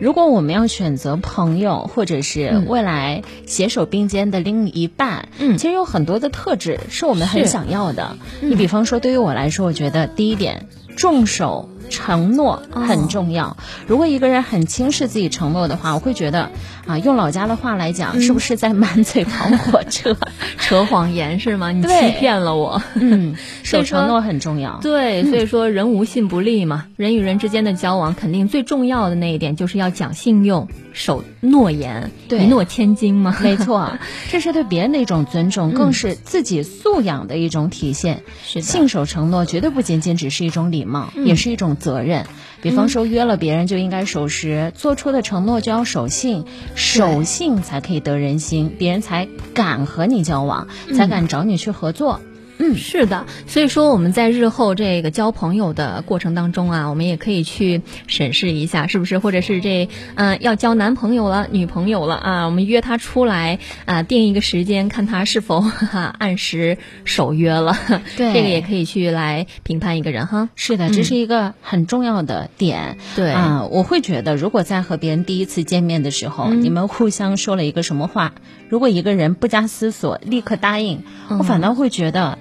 如果我们要选择朋友，或者是未来携手并肩的另一半，嗯。其实有很多的特质是我们很想要的。你比方说，对于我来说，我觉得第一点，重守承诺很重要。如果一个人很轻视自己承诺的话，我会觉得啊，用老家的话来讲，是不是在满嘴跑火车？扯谎言是吗？你欺骗了我。嗯，守承诺很重要。对，所以说人无信不立嘛。人与人之间的交往，肯定最重要的那一点就是要讲信用、守诺言，对一诺千金嘛。没错，这是对别人的一种尊重，更是自己素养的一种体现。是信守承诺绝对不仅仅只是一种礼貌，嗯也是一种责任。比方说，约了别人就应该守时，做出的承诺就要守信，守信才可以得人心，别人才敢和你交往，才敢找你去合作。嗯，是的，所以说我们在日后这个交朋友的过程当中啊，我们也可以去审视一下，是不是，或者是这嗯、呃要交男朋友了、女朋友了啊，我们约他出来啊、定一个时间，看他是否哈哈按时守约了。对这个也可以去来评判一个人哈。是的，这是一个很重要的点。对啊、我会觉得，如果在和别人第一次见面的时候，嗯你们互相说了一个什么话，如果一个人不加思索立刻答应，我反倒会觉得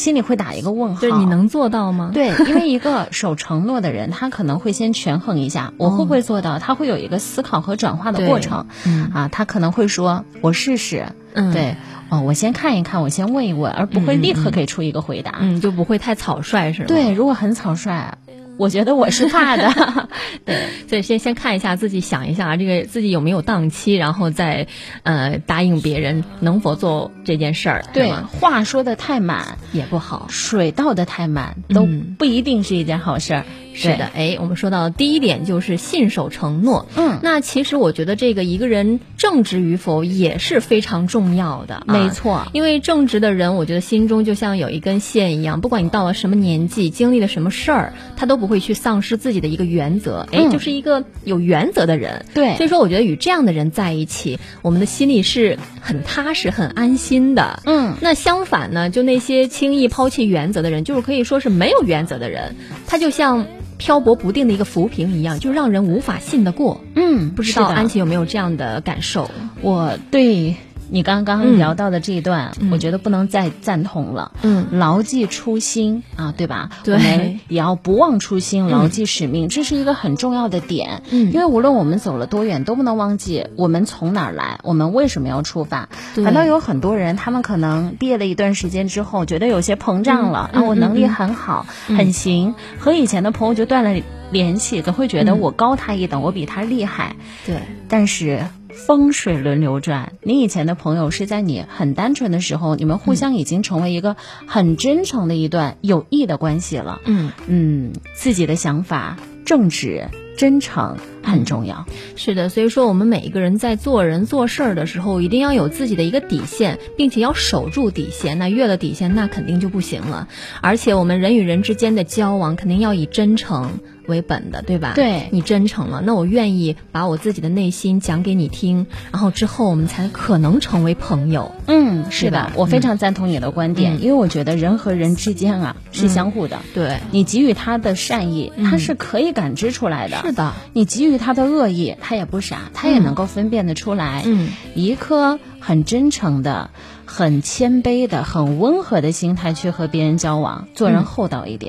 心里会打一个问号。就是你能做到吗？对，因为一个守承诺的人，他可能会先权衡一下，我会不会做到，他会有一个思考和转化的过程。嗯啊，他可能会说，我试试。嗯对，哦，我先看一看，我先问一问，而不会立刻给出一个回答。嗯，就不会太草率是吗？对，如果很草率，我觉得我是怕的。对，所以先先看一下自己，想一下啊，这个自己有没有档期，然后再呃答应别人能否做这件事儿，对，话说的太满，也不好。水倒的太满，都嗯不一定是一件好事儿。是的，哎，我们说到第一点就是信守承诺。嗯那其实我觉得这个一个人正直与否也是非常重要的、啊，没错因为正直的人，我觉得心中就像有一根线一样，不管你到了什么年纪，经历了什么事儿，他都不会去丧失自己的一个原则。哎、嗯就是一个有原则的人。对所以说我觉得与这样的人在一起，我们的心里是很踏实、很安心的。嗯那相反呢，就那些轻易抛弃原则的人，就是可以说是没有原则的人，他就像漂泊不定的一个浮萍一样，就让人无法信得过。嗯，不知道安琪有没有这样的感受？我对你刚刚嗯聊到的这一段，我觉得不能再赞同了。嗯牢记初心啊，对吧？对我们也要不忘初心，牢记使命，这是一个很重要的点。嗯因为无论我们走了多远，都不能忘记我们从哪儿来，我们为什么要出发。对反倒有很多人，他们可能毕业了一段时间之后，觉得有些膨胀了，嗯啊，我能力很好，很行，和以前的朋友就断了联系，总会觉得嗯我高他一等，我比他厉害。对，但是风水轮流转，你以前的朋友是在你很单纯的时候，你们互相已经成为一个很真诚的一段有益的关系了。嗯，嗯，自己的想法正直、真诚很重要。是的。所以说，我们每一个人在做人做事儿的时候，一定要有自己的一个底线，并且要守住底线。那越了底线，那肯定就不行了。而且，我们人与人之间的交往，肯定要以真诚。为本的，对吧？对你真诚了，那我愿意把我自己的内心讲给你听，然后之后我们才可能成为朋友。嗯，是的，我非常赞同你的观点，嗯因为我觉得人和人之间啊是相互的。对，你给予他的善意，他是可以感知出来的。是的，你给予他的恶意，他也不傻，他也能够分辨得出来。嗯，一颗很真诚的、很谦卑的、很温和的心态去和别人交往，做人厚道一点。